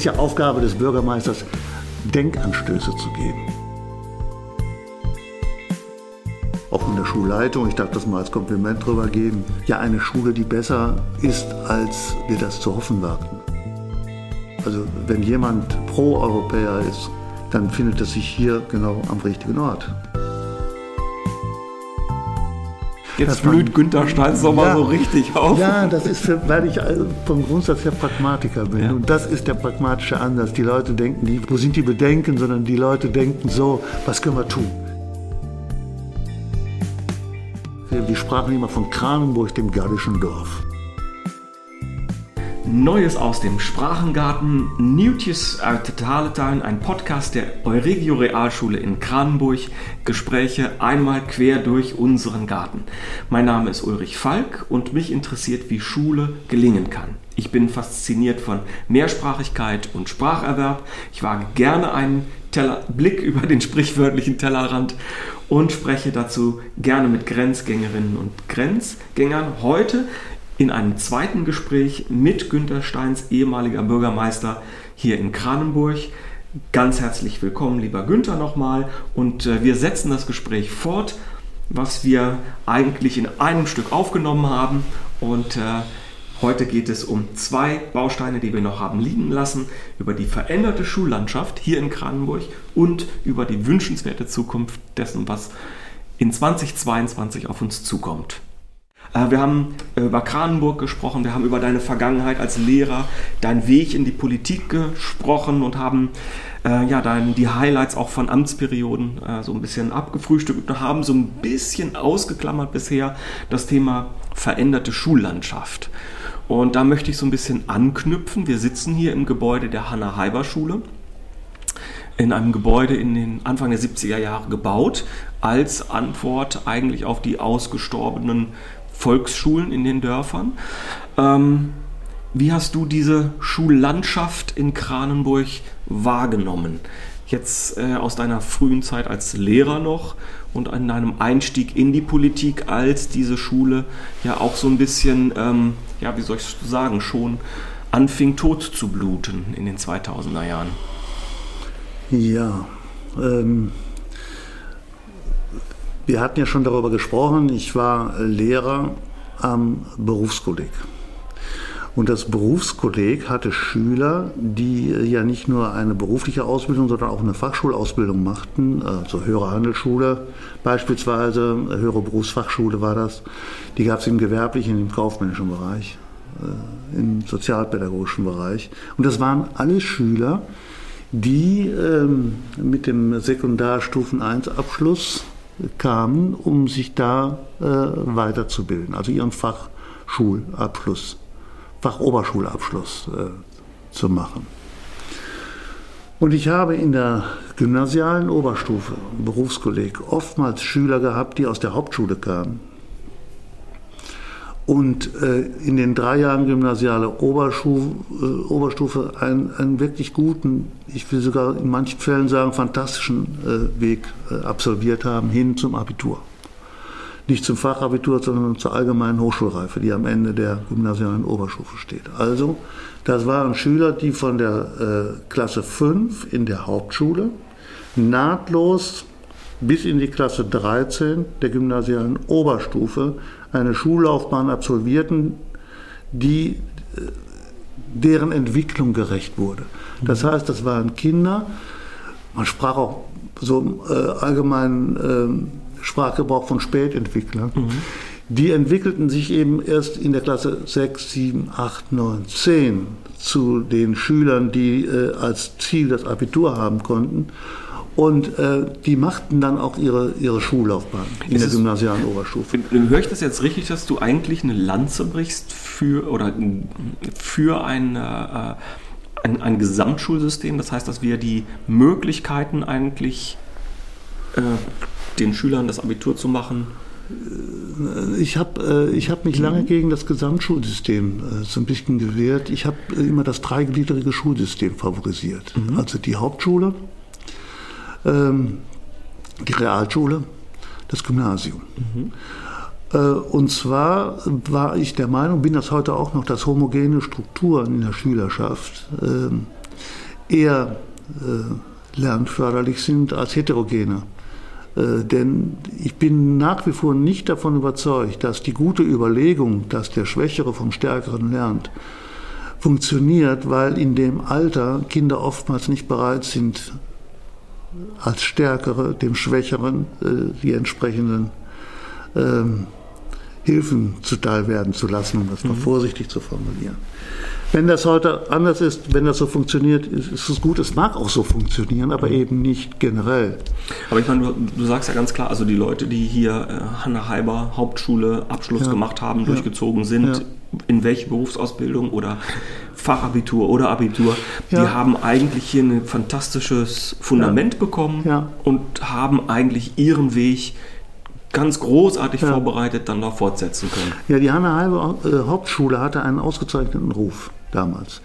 Ist ja Aufgabe des Bürgermeisters, Denkanstöße zu geben. Auch in der Schulleitung, ich darf das mal als Kompliment drüber geben, ja eine Schule, die besser ist, als wir das zu hoffen wagten. Also wenn jemand Pro-Europäer ist, dann findet es sich hier genau am richtigen Ort. Jetzt blüht Günther Steins nochmal ja, so richtig auf. Ja, das ist, weil ich äh, vom Grundsatz her Pragmatiker bin. Ja. Und das ist der pragmatische Ansatz. Die Leute denken nicht, wo sind die Bedenken, sondern die Leute denken so, was können wir tun? Wir sprachen immer von Kranenburg, dem gallischen Dorf. Neues aus dem Sprachengarten, Nieuwtjes uit de Talentuin, ein Podcast der Euregio Realschule in Kranenburg, Gespräche einmal quer durch unseren Garten. Mein Name ist Ulrich Falk und mich interessiert, wie Schule gelingen kann. Ich bin fasziniert von Mehrsprachigkeit und Spracherwerb. Ich wage gerne einen Teller, Blick über den sprichwörtlichen Tellerrand und spreche dazu gerne mit Grenzgängerinnen und Grenzgängern. Heute in einem zweiten Gespräch mit Günter Steins ehemaliger Bürgermeister hier in Kranenburg. Ganz herzlich willkommen, lieber Günther, nochmal. Und äh, wir setzen das Gespräch fort, was wir eigentlich in einem Stück aufgenommen haben. Und äh, heute geht es um zwei Bausteine, die wir noch haben liegen lassen, über die veränderte Schullandschaft hier in Kranenburg und über die wünschenswerte Zukunft dessen, was in 2022 auf uns zukommt. Äh, wir haben äh, über Kranenburg gesprochen, wir haben über deine Vergangenheit als Lehrer, deinen Weg in die Politik gesprochen und haben äh, ja, dann die Highlights auch von Amtsperioden äh, so ein bisschen abgefrühstückt und haben so ein bisschen ausgeklammert bisher das Thema veränderte Schullandschaft. Und da möchte ich so ein bisschen anknüpfen. Wir sitzen hier im Gebäude der Hanna-Heiber-Schule in einem Gebäude in den Anfang der 70er Jahre gebaut, als Antwort eigentlich auf die ausgestorbenen Volksschulen in den Dörfern. Ähm, wie hast du diese Schullandschaft in Kranenburg wahrgenommen? Jetzt äh, aus deiner frühen Zeit als Lehrer noch und an deinem Einstieg in die Politik, als diese Schule ja auch so ein bisschen, ähm, ja, wie soll ich sagen, schon anfing tot zu bluten in den 2000er Jahren. Ja, ähm, wir hatten ja schon darüber gesprochen, ich war Lehrer am Berufskolleg. Und das Berufskolleg hatte Schüler, die ja nicht nur eine berufliche Ausbildung, sondern auch eine Fachschulausbildung machten, also höhere Handelsschule beispielsweise, höhere Berufsfachschule war das. Die gab es im gewerblichen, im kaufmännischen Bereich, äh, im sozialpädagogischen Bereich. Und das waren alle Schüler, die ähm, mit dem Sekundarstufen 1 Abschluss kamen, um sich da äh, weiterzubilden, also ihren Fachschulabschluss, Fachoberschulabschluss äh, zu machen. Und ich habe in der gymnasialen Oberstufe, Berufskolleg, oftmals Schüler gehabt, die aus der Hauptschule kamen und äh, in den drei Jahren gymnasiale Oberstufe, äh, Oberstufe einen, einen, wirklich guten, ich will sogar in manchen Fällen sagen, fantastischen äh, Weg äh, absolviert haben hin zum Abitur. Nicht zum Fachabitur, sondern zur allgemeinen Hochschulreife, die am Ende der gymnasialen Oberstufe steht. Also, das waren Schüler, die von der äh, Klasse 5 in der Hauptschule nahtlos bis in die Klasse 13 der gymnasialen Oberstufe eine Schullaufbahn absolvierten, die äh, deren Entwicklung gerecht wurde. Das heißt, das waren Kinder, man sprach auch so im äh, allgemeinen äh, Sprachgebrauch von Spätentwicklern, mhm. die entwickelten sich eben erst in der Klasse 6, 7, 8, 9, 10 zu den Schülern, die äh, als Ziel das Abitur haben konnten und äh, die machten dann auch ihre, ihre Schullaufbahn in ist der gymnasialen Oberstufe. Höre ich das jetzt richtig, dass du eigentlich eine Lanze brichst für, oder für ein, äh, ein, ein, Gesamtschulsystem? Das heißt, dass wir die Möglichkeiten eigentlich äh, den Schülern das Abitur zu machen äh, ich habe äh, ich hab mich lange gegen das Gesamtschulsystem äh, so ein bisschen gewehrt. Ich habe immer das dreigliedrige Schulsystem favorisiert. Mhm. Also die Hauptschule, die Realschule, das Gymnasium. Mhm. Und zwar war ich der Meinung, bin das heute auch noch, dass homogene Strukturen in der Schülerschaft ähm, eher äh, lernförderlich sind als heterogene. Äh, denn ich bin nach wie vor nicht davon überzeugt, dass die gute Überlegung, dass der Schwächere vom Stärkeren lernt, funktioniert, weil in dem Alter Kinder oftmals nicht bereit sind, als Stärkere dem Schwächeren äh, die entsprechenden ähm, Hilfen zuteil werden zu lassen, um das mal mhm. vorsichtig zu formulieren. Wenn das heute anders ist, wenn das so funktioniert, ist, es gut. Es mag auch so funktionieren, aber mhm. eben nicht generell. Aber ich meine, du, du, sagst ja ganz klar, also die Leute, die hier äh, Hanna Heiber Hauptschule Abschluss ja. gemacht haben, durchgezogen sind, ja. In welche Berufsausbildung oder Fachabitur oder Abitur, ja. die haben eigentlich hier ein fantastisches Fundament bekommen und haben eigentlich ihren Weg ganz großartig ja. vorbereitet dann noch fortsetzen können. Ja, die Hanna Halbe äh, Hauptschule hatte einen ausgezeichneten Ruf damals.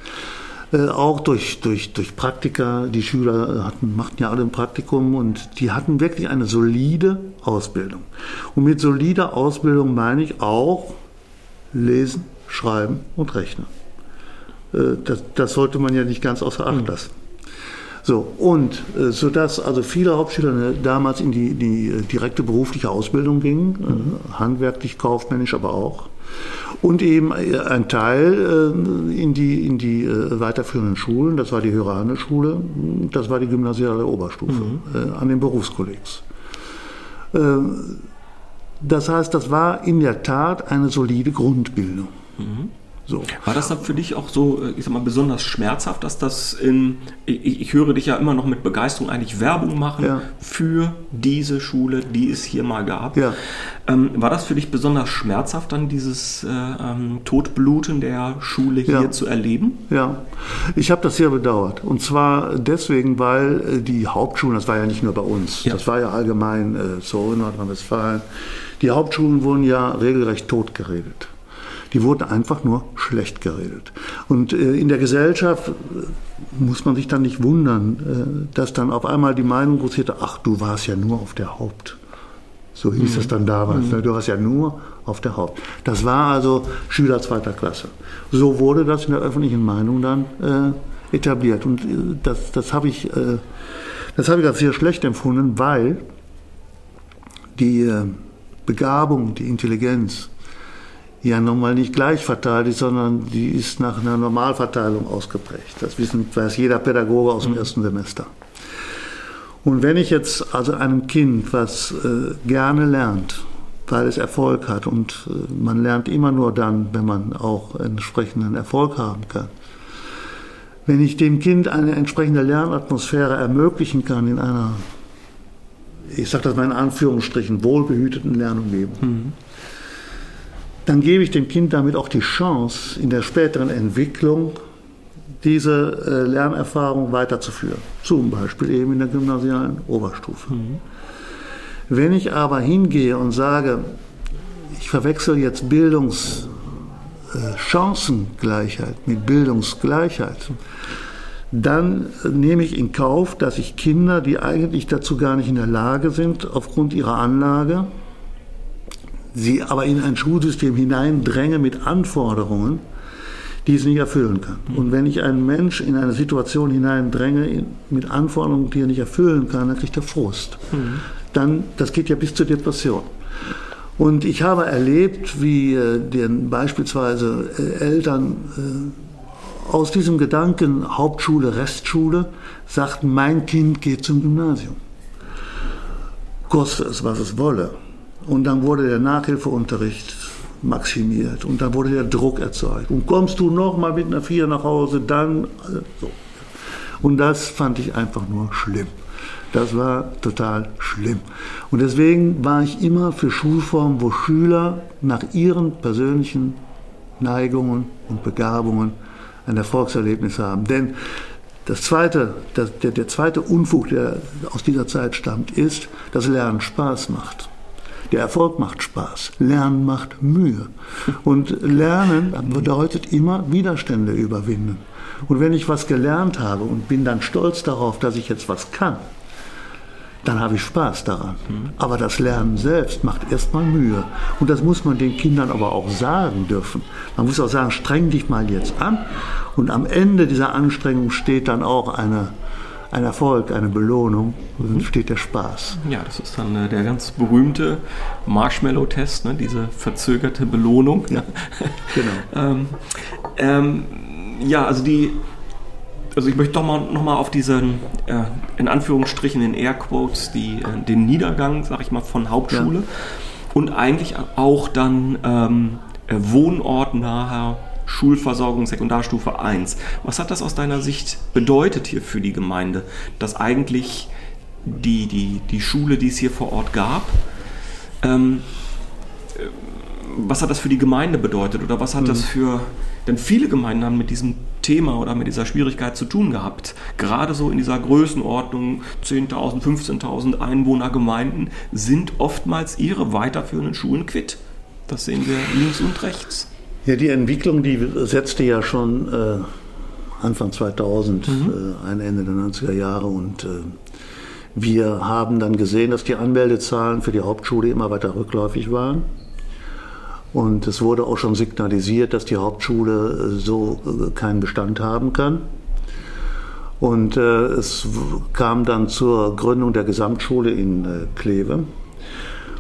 Äh, auch durch, durch, durch Praktika, die Schüler hatten, machten ja alle ein Praktikum und die hatten wirklich eine solide Ausbildung. Und mit solider Ausbildung meine ich auch Lesen, Schreiben und Rechnen. Äh, das, das sollte man ja nicht ganz außer Acht mhm. lassen. So, und äh, sodass also viele Hauptschüler ne, damals in die, die äh, direkte berufliche Ausbildung gingen, mhm. handwerklich, kaufmännisch, aber auch. Und eben ein Teil in die, in die weiterführenden Schulen, das war die Hörane Schule, das war die gymnasiale Oberstufe mhm. an den Berufskollegs. das heißt, das war in der Tat eine solide Grundbildung. Mhm. So. War das dann für dich auch so, äh, ich sag mal, besonders schmerzhaft, dass das in, ich, ich höre dich ja immer noch mit Begeisterung eigentlich Werbung machen ja. für diese Schule, die es hier mal gab. Ja. Ähm, war das für dich besonders schmerzhaft, dann dieses äh, ähm, Todbluten der Schule hier ja. zu erleben? Ja, ich habe das sehr bedauert. Und zwar deswegen, weil äh, die Hauptschulen, das war ja nicht nur bei uns, das war ja allgemein äh, so in Nordrhein-Westfalen, die Hauptschulen wurden ja regelrecht totgeredet die wurden einfach nur schlecht geredet. Und äh, in der Gesellschaft äh, muss man sich dann nicht wundern, äh, dass dann auf einmal die Meinung großierte, ach, du warst ja nur auf der Haupt. So hieß mhm. es dann damals. Mhm. Ne? Du warst ja nur auf der Haupt. Das war also Schüler zweiter Klasse. So wurde das in der öffentlichen Meinung dann äh, etabliert. Und das, das habe ich, äh, das hab ich als sehr schlecht empfunden, weil die äh, Begabung, die Intelligenz, ja nun mal nicht gleich verteilt ist, sondern die ist nach einer Normalverteilung ausgeprägt. Das wissen, weiß jeder Pädagoge aus dem mhm. ersten Semester. Und wenn ich jetzt also einem Kind, was äh, gerne lernt, weil es Erfolg hat und äh, man lernt immer nur dann, wenn man auch entsprechenden Erfolg haben kann. Wenn ich dem Kind eine entsprechende Lernatmosphäre ermöglichen kann in einer, ich sage das mal in Anführungsstrichen, wohlbehüteten Lernumgebung, mhm dann gebe ich dem Kind damit auch die Chance, in der späteren Entwicklung diese äh, Lernerfahrung weiterzuführen. Zum Beispiel eben in der gymnasialen Oberstufe. Mhm. Wenn ich aber hingehe und sage, ich verwechsel jetzt Bildungschancengleichheit äh, mit Bildungsgleichheit, dann nehme ich in Kauf, dass ich Kinder, die eigentlich dazu gar nicht in der Lage sind, aufgrund ihrer Anlage, sie aber in ein Schulsystem hineindränge mit Anforderungen, die es nicht erfüllen kann. Und wenn ich einen Mensch in eine Situation hineindränge mit Anforderungen, die er nicht erfüllen kann, dann kriegt er Frust. Mhm. Dann, das geht ja bis zur Depression. Und ich habe erlebt, wie äh, den beispielsweise äh, Eltern äh, aus diesem Gedanken Hauptschule, Restschule sagten, mein Kind geht zum Gymnasium. Koste es, was es wolle. Und dann wurde der Nachhilfeunterricht maximiert und dann wurde der Druck erzeugt. Und kommst du noch mal mit einer Vier nach Hause, dann so. Und das fand ich einfach nur schlimm. Das war total schlimm. Und deswegen war ich immer für Schulformen, wo Schüler nach ihren persönlichen Neigungen und Begabungen ein Erfolgserlebnis haben. Denn das zweite, der, der zweite Unfug, der aus dieser Zeit stammt, ist, dass Lernen Spaß macht. Der Erfolg macht Spaß. Lernen macht Mühe. Und Lernen bedeutet immer Widerstände überwinden. Und wenn ich was gelernt habe und bin dann stolz darauf, dass ich jetzt was kann, dann habe ich Spaß daran. Aber das Lernen selbst macht erstmal Mühe. Und das muss man den Kindern aber auch sagen dürfen. Man muss auch sagen, streng dich mal jetzt an. Und am Ende dieser Anstrengung steht dann auch eine, ein Erfolg, eine Belohnung. Dann steht der Spaß. Ja, das ist dann äh, der ganz berühmte Marshmallow-Test, ne? diese verzögerte Belohnung. Ja, genau. ähm, ähm, ja, also die also ich möchte doch mal nochmal auf diesen, äh, in Anführungsstrichen, in Airquotes, die, äh, den Niedergang, sag ich mal, von Hauptschule ja. und eigentlich auch dann ähm, äh, wohnortnaher Schulversorgung Sekundarstufe 1. Was hat das aus deiner Sicht bedeutet hier für die Gemeinde, dass eigentlich die, die, die Schule, die es hier vor Ort gab, ähm, äh, was hat das für die Gemeinde bedeutet oder was hat mhm. das für denn viele Gemeinden haben mit diesem Thema oder mit dieser Schwierigkeit zu tun gehabt. Gerade so in dieser Größenordnung 10.000, 15.000 Einwohnergemeinden sind oftmals ihre weiterführenden Schulen quitt. Das sehen wir links und rechts. Ja, die Entwicklung, die setzte ja schon äh, Anfang 2000 mhm. äh, ein, Ende der 90er Jahre und äh, wir haben dann gesehen, dass die Anmeldezahlen für die Hauptschule immer weiter rückläufig waren. Und es wurde auch schon signalisiert, dass die Hauptschule äh, so äh, keinen Bestand haben kann. Und äh, es kam dann zur Gründung der Gesamtschule in Kleve.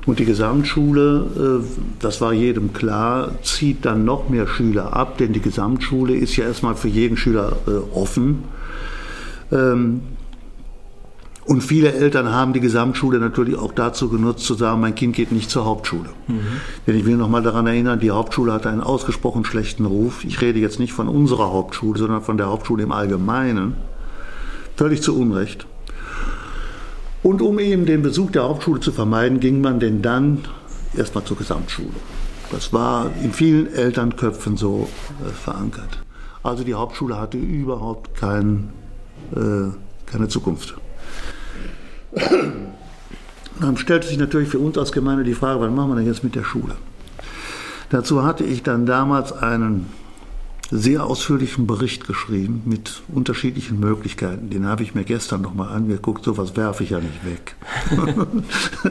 Und die Gesamtschule, äh, das war jedem klar, zieht dann noch mehr Schüler ab, denn die Gesamtschule ist ja erstmal für jeden Schüler äh, offen. Ähm, und viele Eltern haben die Gesamtschule natürlich auch dazu genutzt, zu sagen, mein Kind geht nicht zur Hauptschule. Mhm. Denn ich will noch mal daran erinnern, die Hauptschule hatte einen ausgesprochen schlechten Ruf. Ich rede jetzt nicht von unserer Hauptschule, sondern von der Hauptschule im Allgemeinen. Völlig zu Unrecht. Und um eben den Besuch der Hauptschule zu vermeiden, ging man denn dann erstmal zur Gesamtschule. Das war in vielen Elternköpfen so äh, verankert. Also die Hauptschule hatte überhaupt kein, äh, keine Zukunft. Dann stellte sich natürlich für uns als Gemeinde die Frage, was machen wir denn jetzt mit der Schule? Dazu hatte ich dann damals einen sehr ausführlichen Bericht geschrieben mit unterschiedlichen Möglichkeiten. Den habe ich mir gestern nochmal angeguckt. Sowas werfe ich ja nicht weg.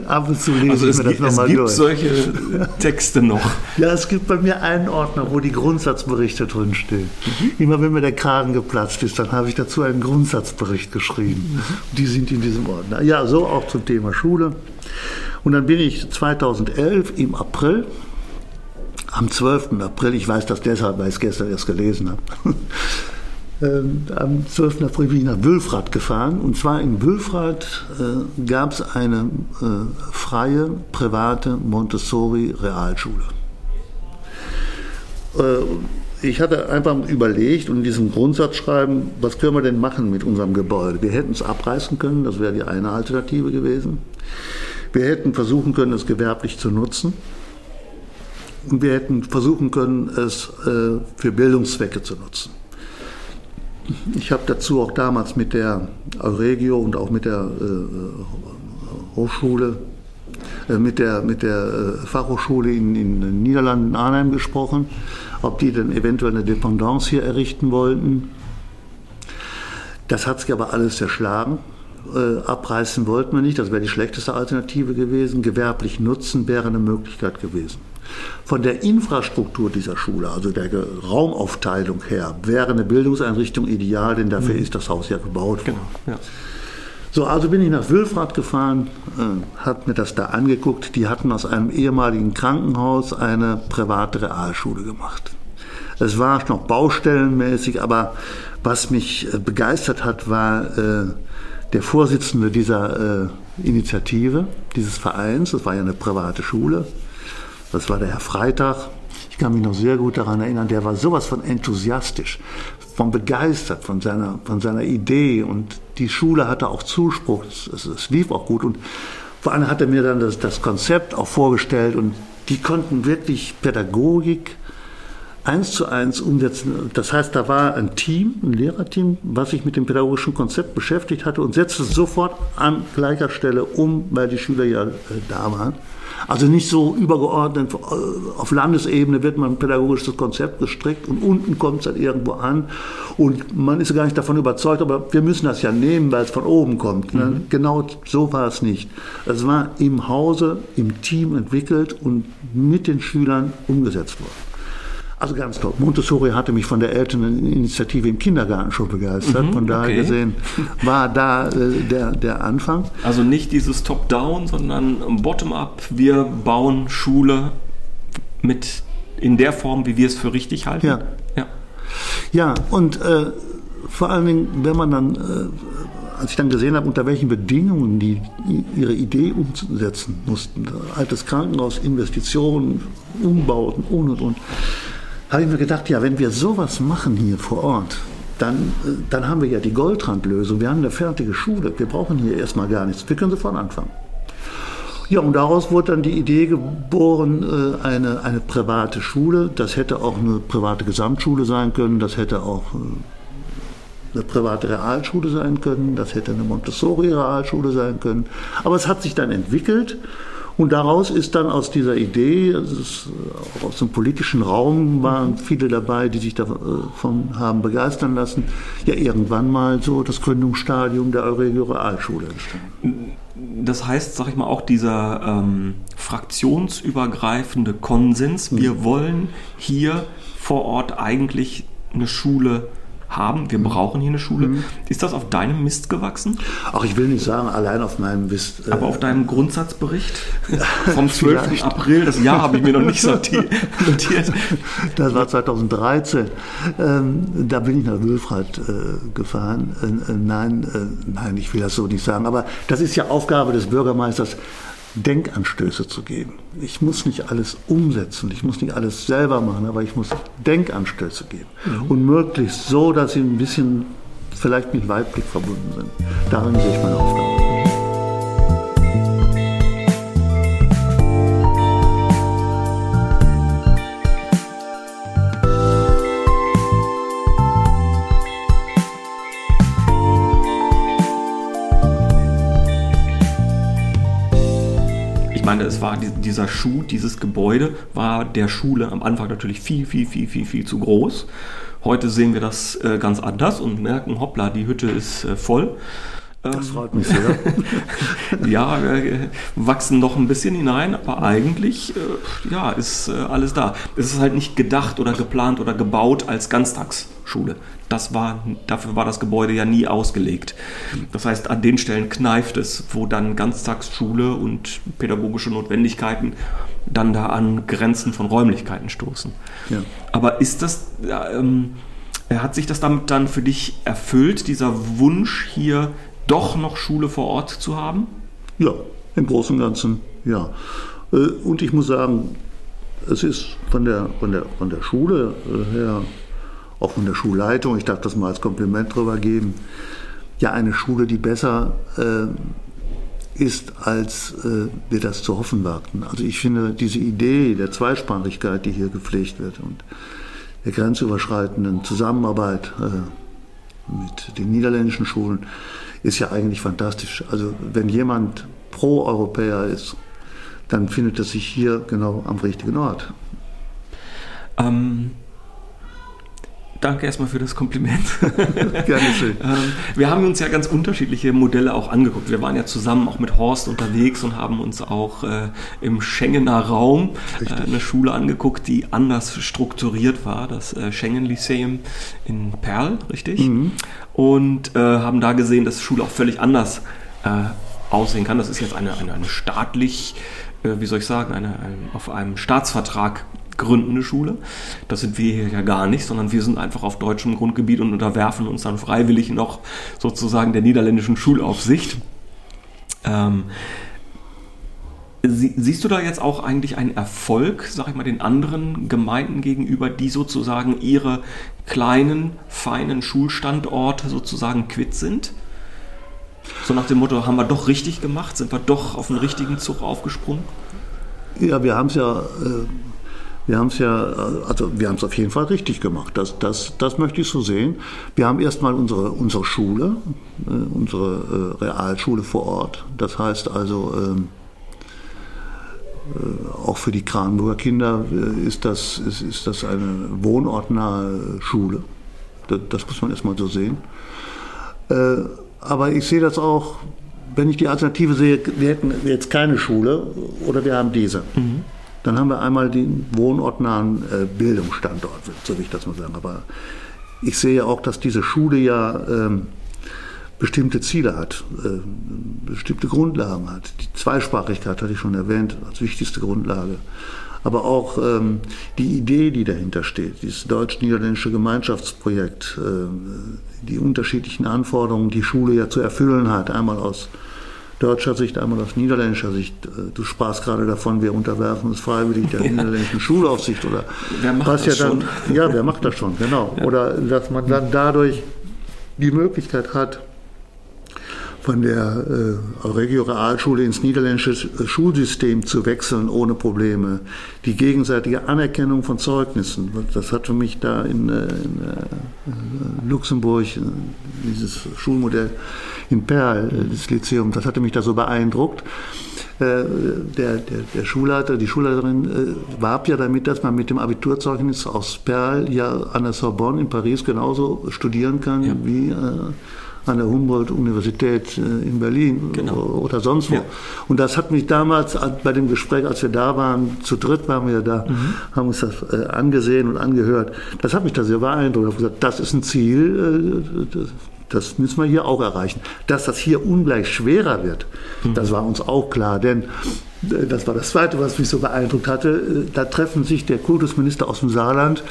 Ab und zu lese also ich mir das nochmal durch. Es gibt solche Texte noch. Ja, es gibt bei mir einen Ordner, wo die Grundsatzberichte drinstehen. Mhm. Immer wenn mir der Kragen geplatzt ist, dann habe ich dazu einen Grundsatzbericht geschrieben. Mhm. Die sind in diesem Ordner. Ja, so auch zum Thema Schule. Und dann bin ich 2011 im April am 12. April, ich weiß das deshalb, weil ich es gestern erst gelesen habe, ähm, am 12. April bin ich nach Wülfrath gefahren. Und zwar in Wülfrath äh, gab es eine äh, freie, private Montessori-Realschule. Äh, ich hatte einfach überlegt und in diesem Grundsatz schreiben, was können wir denn machen mit unserem Gebäude? Wir hätten es abreißen können, das wäre die eine Alternative gewesen. Wir hätten versuchen können, es gewerblich zu nutzen. Wir hätten versuchen können, es äh, für Bildungszwecke zu nutzen. Ich habe dazu auch damals mit der Euregio und auch mit der äh, Hochschule, äh, mit der, mit der Fachhochschule in, in den Niederlanden, Arnhem gesprochen, ob die denn eventuell eine Dependance hier errichten wollten. Das hat sich aber alles zerschlagen. Abreißen wollten wir nicht, das wäre die schlechteste Alternative gewesen. Gewerblich nutzen wäre eine Möglichkeit gewesen. Von der Infrastruktur dieser Schule, also der Raumaufteilung her, wäre eine Bildungseinrichtung ideal, denn dafür mhm. ist das Haus ja gebaut worden. Genau, ja. So, also bin ich nach Wülfrath gefahren, äh, habe mir das da angeguckt. Die hatten aus einem ehemaligen Krankenhaus eine private Realschule gemacht. Es war noch baustellenmäßig, aber was mich äh, begeistert hat, war äh, der Vorsitzende dieser äh, Initiative, dieses Vereins. Das war ja eine private Schule. Das war der Herr Freitag. Ich kann mich noch sehr gut daran erinnern, der war sowas von enthusiastisch, von begeistert von seiner, von seiner Idee und die Schule hatte auch Zuspruch, es, es lief auch gut und vor allem hat er mir dann das, das Konzept auch vorgestellt und die konnten wirklich Pädagogik eins zu eins umsetzen. Das heißt, da war ein Team, ein Lehrerteam, was sich mit dem pädagogischen Konzept beschäftigt hatte und setzte sofort an gleicher Stelle um, weil die Schüler ja äh, da waren. Also nicht so übergeordnet, äh, auf Landesebene wird man ein pädagogisches Konzept gestrickt und unten kommt es dann irgendwo an und man ist gar nicht davon überzeugt, aber wir müssen das ja nehmen, weil es von oben kommt. Ne? Mhm. Genau so war es nicht. Es war im Hause, im Team entwickelt und mit den Schülern umgesetzt worden. Also ganz toll. Montessori hatte mich von der Elterninitiative im Kindergarten schon begeistert. Mhm, von daher okay. gesehen war da äh, der, der Anfang. Also nicht dieses Top-Down, sondern Bottom-up. Wir bauen Schule mit in der Form, wie wir es für richtig halten. Ja. Ja, ja und äh, vor allen Dingen, wenn man dann, äh, als ich dann gesehen habe, unter welchen Bedingungen die ihre Idee umsetzen mussten, altes Krankenhaus, Investitionen, Umbauten und und und habe ich mir gedacht, ja, wenn wir sowas machen hier vor Ort, dann, äh, dann haben wir ja die Goldrandlösung. Wir haben eine fertige Schule. Wir brauchen hier erstmal gar nichts. Wir können sofort anfangen. Ja, und daraus wurde dann die Idee geboren, äh, eine, eine private Schule. Das hätte auch eine private Gesamtschule sein können. Das hätte auch äh, eine private Realschule sein können. Das hätte eine Montessori-Realschule sein können. Aber es hat sich dann entwickelt. Und daraus ist dann aus dieser Idee, ist, auch aus dem politischen Raum waren viele dabei, die sich davon haben begeistern lassen, ja irgendwann mal so das Gründungsstadium der Euregio Realschule entstanden. Das heißt, sag ich mal, auch dieser ähm, fraktionsübergreifende Konsens, wir mhm. wollen hier vor Ort eigentlich eine Schule haben, wir brauchen hier eine Schule. Mhm. Ist das auf deinem Mist gewachsen? Ach, ich will nicht sagen, allein auf meinem Mist. Äh, Aber auf deinem Grundsatzbericht vom 12. April, das Jahr habe ich mir noch nicht notiert. Das war 2013. Ähm, da bin ich nach Wülfrath äh, gefahren. Äh, äh nein, äh, nein, ich will das so nicht sagen. Aber das ist ja Aufgabe des Bürgermeisters, Denkanstöße zu geben. Ich muss nicht alles umsetzen, ich muss nicht alles selber machen, aber ich muss Denkanstöße geben. Mhm. Und möglichst so, dass sie ein bisschen vielleicht mit Weitblick verbunden sind. Darin sehe ich meine Aufgabe. Meine, es war dieser Schuh, dieses Gebäude war der Schule am Anfang natürlich viel, viel, viel, viel, viel zu groß. Heute sehen wir das äh, ganz anders und merken, hoppla, die Hütte ist äh, voll. Das ähm, freut mich sehr. ja, äh, wachsen noch ein bisschen hinein, aber eigentlich äh, ja, ist äh, alles da. Es ist halt nicht gedacht oder geplant oder gebaut als Ganztagsschule. Das war, dafür war das Gebäude ja nie ausgelegt. Das heißt, an den Stellen kneift es, wo dann Ganztagsschule und pädagogische Notwendigkeiten dann da an Grenzen von Räumlichkeiten stoßen. Ja. Aber ist das, ähm, hat sich das damit dann für dich erfüllt, dieser Wunsch hier doch noch Schule vor Ort zu haben? Ja, im Großen und Ganzen ja. Äh, und ich muss sagen, es ist von der, von der, von der Schule äh, her, auch von der Schulleitung, ich darf das mal als Kompliment drüber geben, ja eine Schule, die besser äh, ist, als äh, wir das zu hoffen wagten. Also ich finde diese Idee der Zweisprachigkeit, die hier gepflegt wird und der grenzüberschreitenden Zusammenarbeit äh, mit den niederländischen Schulen, ist ja eigentlich fantastisch. Also wenn jemand Pro-Europäer ist, dann findet er sich hier genau am richtigen Ort. Ähm, danke erstmal für das Kompliment. Gerne schön. ähm, wir haben uns ja ganz unterschiedliche Modelle auch angeguckt. Wir waren ja zusammen auch mit Horst unterwegs und haben uns auch äh, im Schengener Raum äh, eine Schule angeguckt, die anders strukturiert war, das äh, Schengen Lyceum in Perl, richtig? Mhm. Und äh, haben da gesehen, dass Schule auch völlig anders aussehen kann. Das ist jetzt eine, eine, eine staatlich, wie soll ich sagen, eine, eine, auf einem Staatsvertrag gründende Schule. Das sind wir hier ja gar nicht, sondern wir sind einfach auf deutschem Grundgebiet und unterwerfen uns dann freiwillig noch sozusagen der niederländischen Schulaufsicht. Ähm, siehst du da jetzt auch eigentlich einen Erfolg, sag ich mal, den anderen Gemeinden gegenüber, die sozusagen ihre kleinen, feinen Schulstandorte sozusagen quitt sind? So nach dem Motto, haben wir doch richtig gemacht? Sind wir doch auf den richtigen Zug aufgesprungen? Ja, wir haben es ja äh, Wir haben es ja, also wir haben es auf jeden Fall richtig gemacht. Das, das, das möchte ich so sehen. Wir haben erstmal unsere, unsere Schule, äh, unsere äh, Realschule vor Ort. Das heißt also, ähm, äh, auch für die Kranenburger Kinder ist, das, ist, ist das eine wohnortnahe Schule. Das, das muss man erstmal so sehen. Aber ich sehe das auch, wenn ich die Alternative sehe, wir hätten jetzt keine Schule oder wir haben diese. Mhm. Dann haben wir einmal den wohnortnahen äh, Bildungsstandort, so will ich das mal sagen. Aber ich sehe auch, dass diese Schule ja ähm, bestimmte Ziele hat, äh, bestimmte Grundlagen hat. Die Zweisprachigkeit hatte ich schon erwähnt als wichtigste Grundlage. Aber auch ähm, die Idee, die dahinter steht, dieses deutsch-niederländische Gemeinschaftsprojekt, äh, die unterschiedlichen Anforderungen, die Schule ja zu erfüllen hat, einmal aus deutscher Sicht, einmal aus niederländischer Sicht. Äh, du sprachst gerade davon, wir unterwerfen uns freiwillig der ja. niederländischen Schulaufsicht oder wer macht was das ja dann, schon? Ja, wer macht das schon, genau. Ja. Oder dass man dann dadurch die Möglichkeit hat, von der äh, Regio Realschule ins niederländische Schulsystem zu wechseln ohne Probleme. Die gegenseitige Anerkennung von Zeugnissen, das hat für mich da in, äh, in äh, Luxemburg äh, dieses Schulmodell in Perl, äh, das Lyzeum, das hatte mich da so beeindruckt. Der, der, der, Schulleiter, die Schulleiterin warb ja damit, dass man mit dem Abiturzeugnis aus Perl ja an der Sorbonne in Paris genauso studieren kann ja. wie äh, an der Humboldt-Universität äh, in Berlin genau. oder sonst wo. Ja. Und das hat mich damals bei dem Gespräch, als wir da waren, zu dritt waren wir da, mhm. haben uns das äh, angesehen und angehört. Das hat mich da sehr beeindruckt. Ich habe gesagt, das ist ein Ziel, äh, das müssen wir hier auch erreichen. Dass das hier ungleich schwerer wird, mhm. das war uns auch klar. Denn das war das Zweite, was mich so beeindruckt hatte. Äh, da treffen sich der Kultusminister aus dem Saarland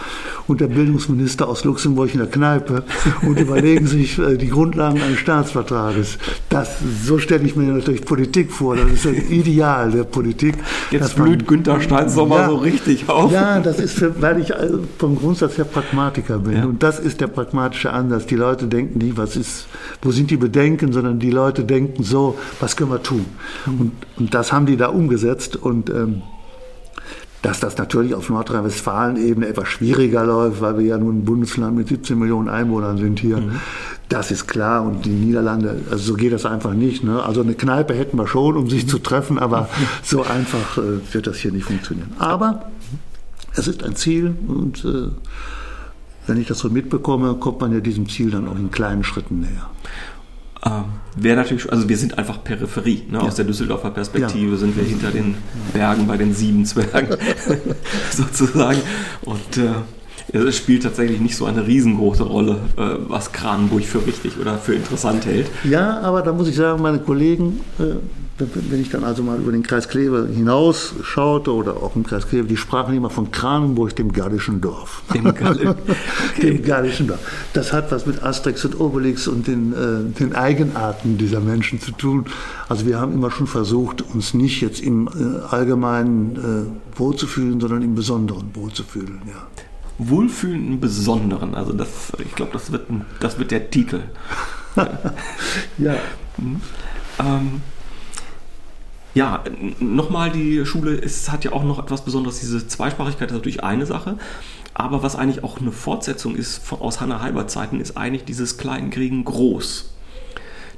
und der Bildungsminister aus Luxemburg in der Kneipe und überlegen sich äh, die Grundlagen eines Staatsvertrages. Das, so stelle ich mir natürlich Politik vor. Das ist ein Ideal der Politik. Jetzt blüht man, Günther Steins doch mal so richtig auf. Ja, das ist, für, weil ich vom Grundsatz her Pragmatiker bin. Ja. Und das ist der pragmatische Ansatz. Die Leute denken nicht, was ist, wo sind die Bedenken, sondern die Leute denken so, was können wir tun? Mhm. Und, und das haben die da umgesetzt. Und ähm, dass das natürlich auf Nordrhein-Westfalen-Ebene etwas schwieriger läuft, weil wir ja nun ein Bundesland mit 17 Millionen Einwohnern sind hier. Mhm. Das ist klar und die Niederlande, also so geht das einfach nicht. Ne? Also eine Kneipe hätten wir schon, um sich zu treffen, aber so einfach äh, wird das hier nicht funktionieren. Aber es ist ein Ziel und äh, wenn ich das so mitbekomme, kommt man ja diesem Ziel dann auch in kleinen Schritten näher. Ähm, Wäre natürlich, also wir sind einfach Peripherie. Ne? Ja. Aus der Düsseldorfer Perspektive ja. sind wir hinter den Bergen bei den sieben Zwergen sozusagen. Und äh, es spielt tatsächlich nicht so eine riesengroße Rolle, äh, was Kranenburg für richtig oder für interessant hält. Ja, aber da muss ich sagen, meine Kollegen äh, wenn ich dann also mal über den Kreis Kleve hinaus schaute oder auch im Kreis Kleve, die sprachen immer von Kranenburg, dem gallischen Dorf. Dem, okay. dem gallischen Dorf. Das hat was mit Asterix und Obelix und den, äh, den, Eigenarten dieser Menschen zu tun. Also wir haben immer schon versucht, uns nicht jetzt im äh, Allgemeinen äh, wohlzufühlen, sondern im Besonderen wohlzufühlen. Ja. Wohlfühlen im Besonderen, also das, ich glaube, das wird, das wird der Titel. ja. Mhm. Ähm, ja, nochmal, die Schule ist, hat ja auch noch etwas Besonderes. Diese Zweisprachigkeit ist natürlich eine Sache. Aber was eigentlich auch eine Fortsetzung ist von, aus Hannah Halber Zeiten, ist eigentlich dieses Kleinkriegen groß.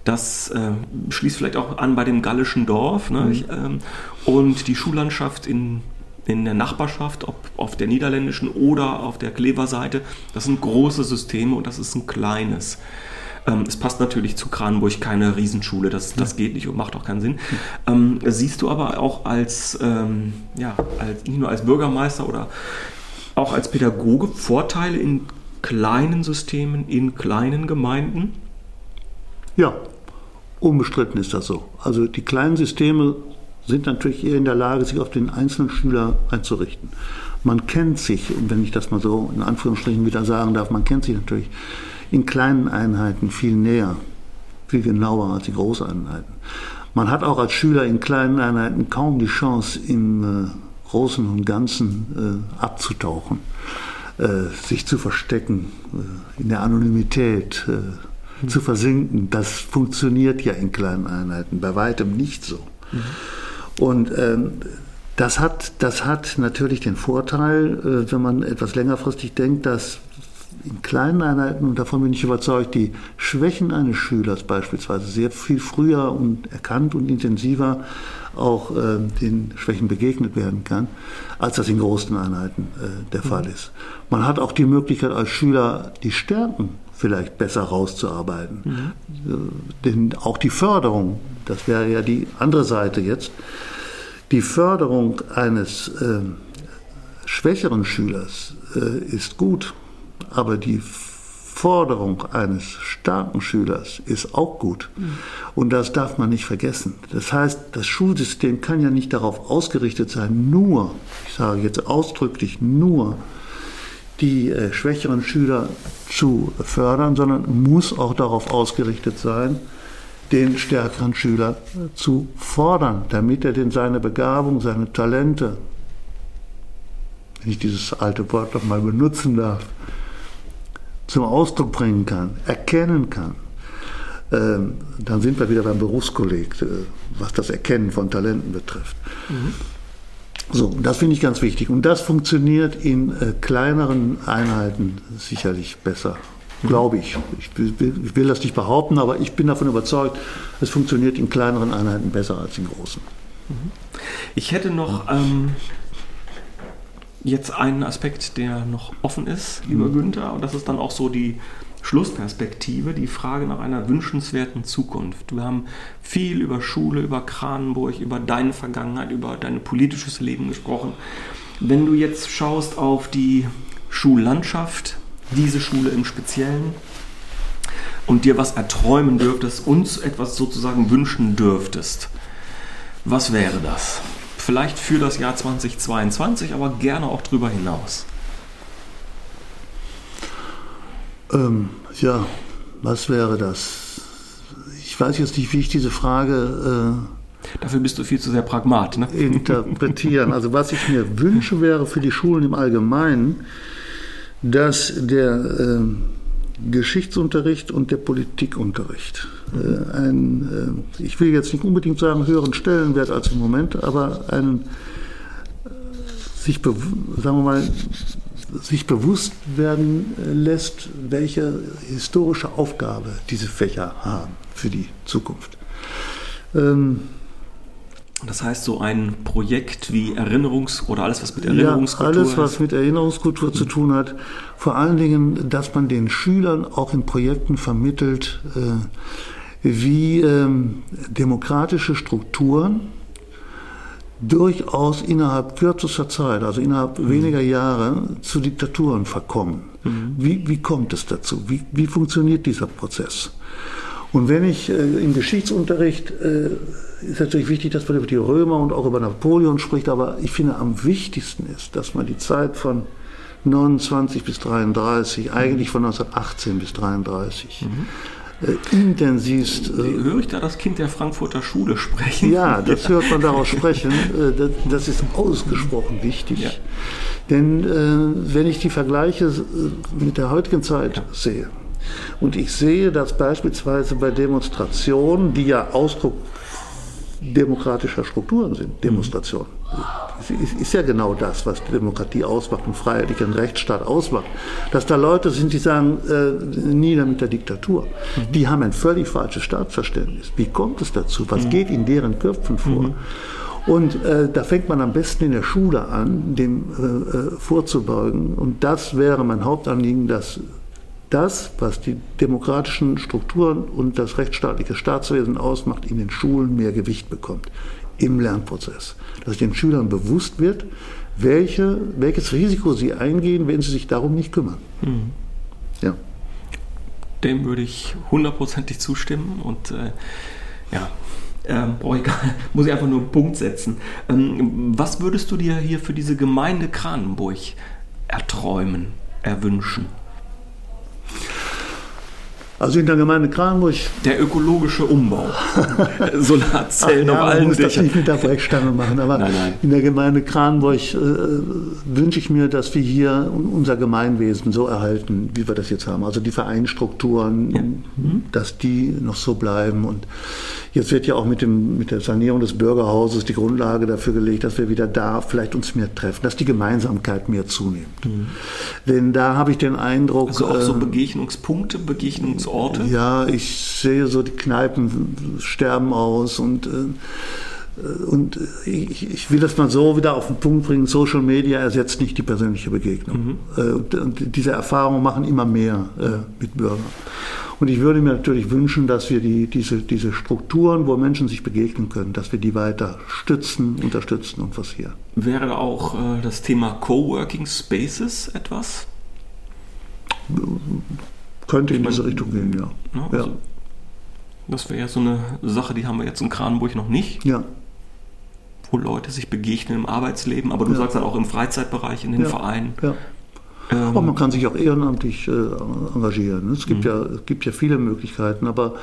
Das äh, schließt vielleicht auch an bei dem gallischen Dorf. Ne? Mhm. Ich, ähm, und die Schullandschaft in, in der Nachbarschaft, ob auf der niederländischen oder auf der Klever-Seite, das sind große Systeme und das ist ein kleines. Ähm, es passt natürlich zu Kranenburg keine Riesenschule, das, das geht nicht und macht auch keinen Sinn. Ähm, siehst du aber auch als, ähm, ja, als, nicht nur als Bürgermeister oder auch als Pädagoge Vorteile in kleinen Systemen, in kleinen Gemeinden? Ja, unbestritten ist das so. Also die kleinen Systeme sind natürlich eher in der Lage, sich auf den einzelnen Schüler einzurichten. Man kennt sich, wenn ich das mal so in Anführungsstrichen wieder sagen darf, man kennt sich natürlich in kleinen Einheiten viel näher, viel genauer als die Großeinheiten. Man hat auch als Schüler in kleinen Einheiten kaum die Chance, im äh, Großen und Ganzen äh, abzutauchen, äh, sich zu verstecken, äh, in der Anonymität mhm. zu versinken. Das funktioniert ja in kleinen Einheiten bei weitem nicht so. Mhm. Und ähm, Das hat, das hat natürlich den Vorteil, äh, wenn man etwas längerfristig denkt, dass in kleinen Einheiten, und davon bin ich überzeugt, die Schwächen eines Schülers beispielsweise sehr viel früher und erkannt und intensiver auch äh, den Schwächen begegnet werden kann, als das in großen Einheiten äh, der mhm. Fall ist. Man hat auch die Möglichkeit als Schüler die Stärken vielleicht besser rauszuarbeiten. Mhm. Äh, denn auch die Förderung, das wäre ja die andere Seite jetzt, die Förderung eines äh, schwächeren Schülers äh, ist gut, aber die Forderung eines starken Schülers ist auch gut. Mhm. Und das darf man nicht vergessen. Das heißt, das Schulsystem kann ja nicht darauf ausgerichtet sein, nur, ich sage jetzt ausdrücklich nur, die äh, schwächeren Schüler zu fördern, sondern muss auch darauf ausgerichtet sein, den stärkeren Schüler zu fordern, damit er denn seine Begabung, seine Talente, wenn ich dieses alte Wort noch mal benutzen darf, zum Ausdruck bringen kann, erkennen kann. Ähm, dann sind wir wieder beim Berufskolleg, äh, was das Erkennen von Talenten betrifft. Mhm. So, das finde ich ganz wichtig. Und das funktioniert in äh, kleineren Einheiten sicherlich besser glaube ich. Ich will, ich will, das nicht behaupten, aber ich bin davon überzeugt, es funktioniert in kleineren Einheiten besser als in großen. Mhm. Ich hätte noch ähm, jetzt einen Aspekt, der noch offen ist, lieber mhm. Günther, und das ist dann auch so die Schlussperspektive, die Frage nach einer wünschenswerten Zukunft. Wir haben viel über Schule, über Kranenburg, über deine Vergangenheit, über dein politisches Leben gesprochen. Wenn du jetzt schaust auf die Schullandschaft, diese Schule im Speziellen und dir was erträumen dürftest, uns etwas sozusagen wünschen dürftest, was wäre das? Vielleicht für das Jahr 2022, aber gerne auch darüber hinaus. Ähm, ja, was wäre das? Ich weiß jetzt nicht, wie ich diese Frage. Äh, Dafür bist du viel zu sehr Pragmat. Ne? Interpretieren. Also, was ich mir wünsche, wäre für die Schulen im Allgemeinen, dass der äh, Geschichtsunterricht und der Politikunterricht äh, einen, äh, ich will jetzt nicht unbedingt sagen höheren Stellenwert als im Moment, aber einen äh, sich, sagen wir mal, sich bewusst werden lässt, welche historische Aufgabe diese Fächer haben für die Zukunft. Ähm, das heißt, so ein Projekt wie Erinnerungs- oder alles, was mit Erinnerungskultur ja, alles, was mit Erinnerungskultur zu tun hat. Vor allen Dingen, dass man den Schülern auch in Projekten vermittelt, äh, wie ähm, demokratische Strukturen durchaus innerhalb kürzester Zeit, also innerhalb mhm. weniger Jahre, zu Diktaturen verkommen. Mhm. Wie, wie kommt es dazu? Wie, wie funktioniert dieser Prozess? Und wenn ich äh, im Geschichtsunterricht, äh, ist natürlich wichtig, dass man über die Römer und auch über Napoleon spricht, aber ich finde am wichtigsten ist, dass man die Zeit von 29 bis 33, eigentlich von 1918 bis 33, mhm. äh, intensivst. Äh, Höre ich da das Kind der Frankfurter Schule sprechen? Ja, das hört man daraus sprechen. Äh, das, das, ist ausgesprochen wichtig. Ja. Denn äh, wenn ich die Vergleiche äh, mit der heutigen Zeit ja. sehe, und ich sehe, dass beispielsweise bei Demonstrationen, die ja Ausdruck demokratischer Strukturen sind, Demonstrationen. Mhm. Ist ja genau das, was Demokratie ausmacht, einen freiheitlichen Rechtsstaat ausmacht. Dass da Leute sind, die sagen, äh, nieder mit der Diktatur. Mhm. Die haben ein völlig falsches Staatsverständnis. Wie kommt es dazu? Was mhm. geht in deren Köpfen vor? Mhm. Und äh, da fängt man am besten in der Schule an, dem äh, äh vorzubeugen. Und das wäre mein Hauptanliegen, dass das, was die demokratischen Strukturen und das rechtsstaatliche Staatswesen ausmacht, in den Schulen mehr Gewicht bekommt im Lernprozess. Dass den Schülern bewusst wird, welche, welches Risiko sie eingehen, wenn sie sich darum nicht kümmern. Mhm. Ja. Dem würde ich hundertprozentig zustimmen und äh, ja, ähm, ich gar, muss ich einfach nur einen Punkt setzen. Ähm, was würdest du dir hier für diese Gemeinde Kranenburg erträumen, erwünschen? Also in der Gemeinde Kranburg. Der ökologische Umbau. Solarzellen Ach, ja, auf allen muss das Dächern. nicht mit der Brechstange machen, aber Nein, nein. in der Gemeinde Kranburg äh, wünsche ich mir, dass wir hier unser Gemeinwesen so erhalten, wie wir das jetzt haben. Also die Vereinsstrukturen, Mhm. dass die noch so bleiben. Und jetzt wird ja auch mit, dem, mit der Sanierung des Bürgerhauses die Grundlage dafür gelegt, dass wir wieder da vielleicht uns mehr treffen, dass die Gemeinsamkeit mehr zunimmt. Denn da habe ich den Eindruck. Mhm. Also auch so äh, Begegnungspunkte, Begegnungsorte. ja, ich sehe so, die Kneipen sterben aus und, äh, und ich, ich will das mal so wieder auf den Punkt bringen, Social Media ersetzt nicht die persönliche Begegnung. Äh, Und, und diese Erfahrungen machen immer mehr äh, mit Bürgern. Und ich würde mir natürlich wünschen, dass wir die, diese, diese Strukturen, wo Menschen sich begegnen können, dass wir die weiter stützen, unterstützen und forcieren. Wäre auch äh, das Thema Coworking Spaces etwas? Könnte in diese Richtung gehen, ja. Ne? Ja. Also, das wäre ja so eine Sache, die haben wir jetzt in Kranenburg noch nicht, ja. wo Leute sich begegnen im Arbeitsleben, aber du Ja. sagst dann auch im Freizeitbereich, in den. Vereinen. ja. Ähm, Aber man kann sich auch ehrenamtlich äh, engagieren. Es Mhm. gibt, ja, es gibt ja viele Möglichkeiten, aber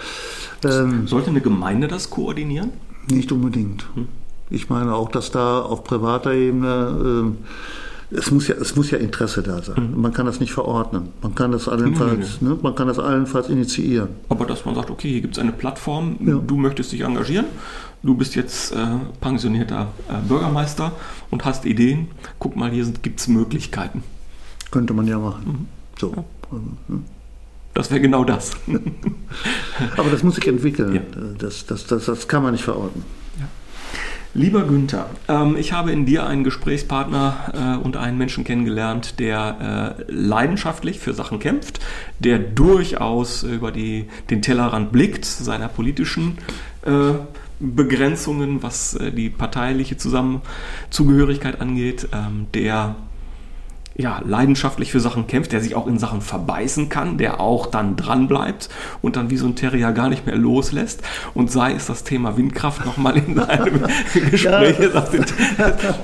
ähm, sollte eine Gemeinde das koordinieren? nicht unbedingt. Hm. Ich meine auch, dass da auf privater Ebene, ähm, es, muss ja, es muss ja Interesse da sein. Man kann das nicht verordnen. Man kann das allenfalls, Ne, man kann das allenfalls initiieren. Aber dass man sagt, okay, hier gibt es eine Plattform, Ja. du möchtest dich engagieren, du bist jetzt äh, pensionierter äh, Bürgermeister und hast Ideen, guck mal, hier gibt es Möglichkeiten. Könnte man ja machen. So. Das wäre genau das. Aber das muss sich entwickeln. Ja. Das, das, das, das kann man nicht verordnen. Lieber Günther, ähm, ich habe in dir einen Gesprächspartner äh, und einen Menschen kennengelernt, der äh, leidenschaftlich für Sachen kämpft, der durchaus über die, den Tellerrand blickt, seiner politischen äh, Begrenzungen, was äh, die parteiliche Zusammenzugehörigkeit angeht, ähm, der ja, leidenschaftlich für Sachen kämpft, der sich auch in Sachen verbeißen kann, der auch dann dran bleibt und dann wie so ein Terrier gar nicht mehr loslässt. Und sei es das Thema Windkraft nochmal in einem Gespräch. Ja. Das,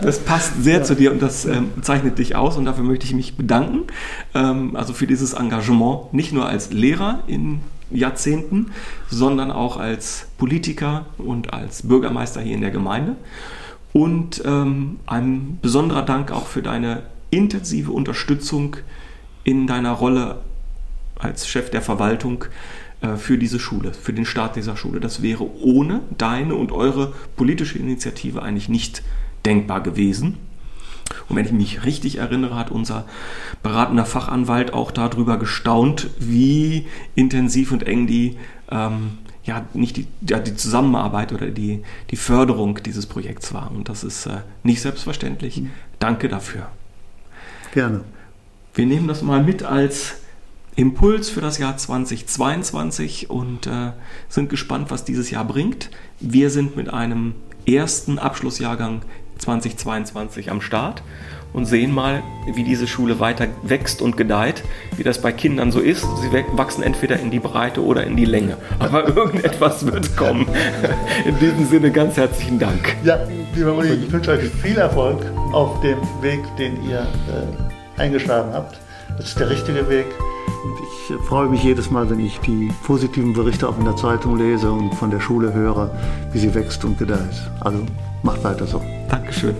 das passt sehr zu dir und das ähm, zeichnet dich aus und dafür möchte ich mich bedanken. Ähm, also für dieses Engagement, nicht nur als Lehrer in Jahrzehnten, sondern auch als Politiker und als Bürgermeister hier in der Gemeinde. Und ähm, ein besonderer Dank auch für deine intensive Unterstützung in deiner Rolle als Chef der Verwaltung äh, für diese Schule, für den Start dieser Schule. Das wäre ohne deine und eure politische Initiative eigentlich nicht denkbar gewesen. Und wenn ich mich richtig erinnere, hat unser beratender Fachanwalt auch darüber gestaunt, wie intensiv und eng die ähm, ja, nicht die, ja, die Zusammenarbeit oder die, die Förderung dieses Projekts war. Und das ist äh, nicht selbstverständlich. Danke dafür. Gerne. Wir nehmen das mal mit als Impuls für das Jahr 2022 und äh, sind gespannt, was dieses Jahr bringt. Wir sind mit einem ersten Abschlussjahrgang 2022 am Start und sehen mal, wie diese Schule weiter wächst und gedeiht, wie das bei Kindern so ist. Sie wachsen entweder in die Breite oder in die Länge. Aber irgendetwas wird kommen. In diesem Sinne ganz herzlichen Dank. Ja, lieber Uli, ich wünsche euch viel Erfolg auf dem Weg, den ihr äh, eingeschlagen habt. Das ist der richtige Weg. Ich äh, freue mich jedes Mal, wenn ich die positiven Berichte auch in der Zeitung lese und von der Schule höre, wie sie wächst und gedeiht. Also macht weiter so. Dankeschön.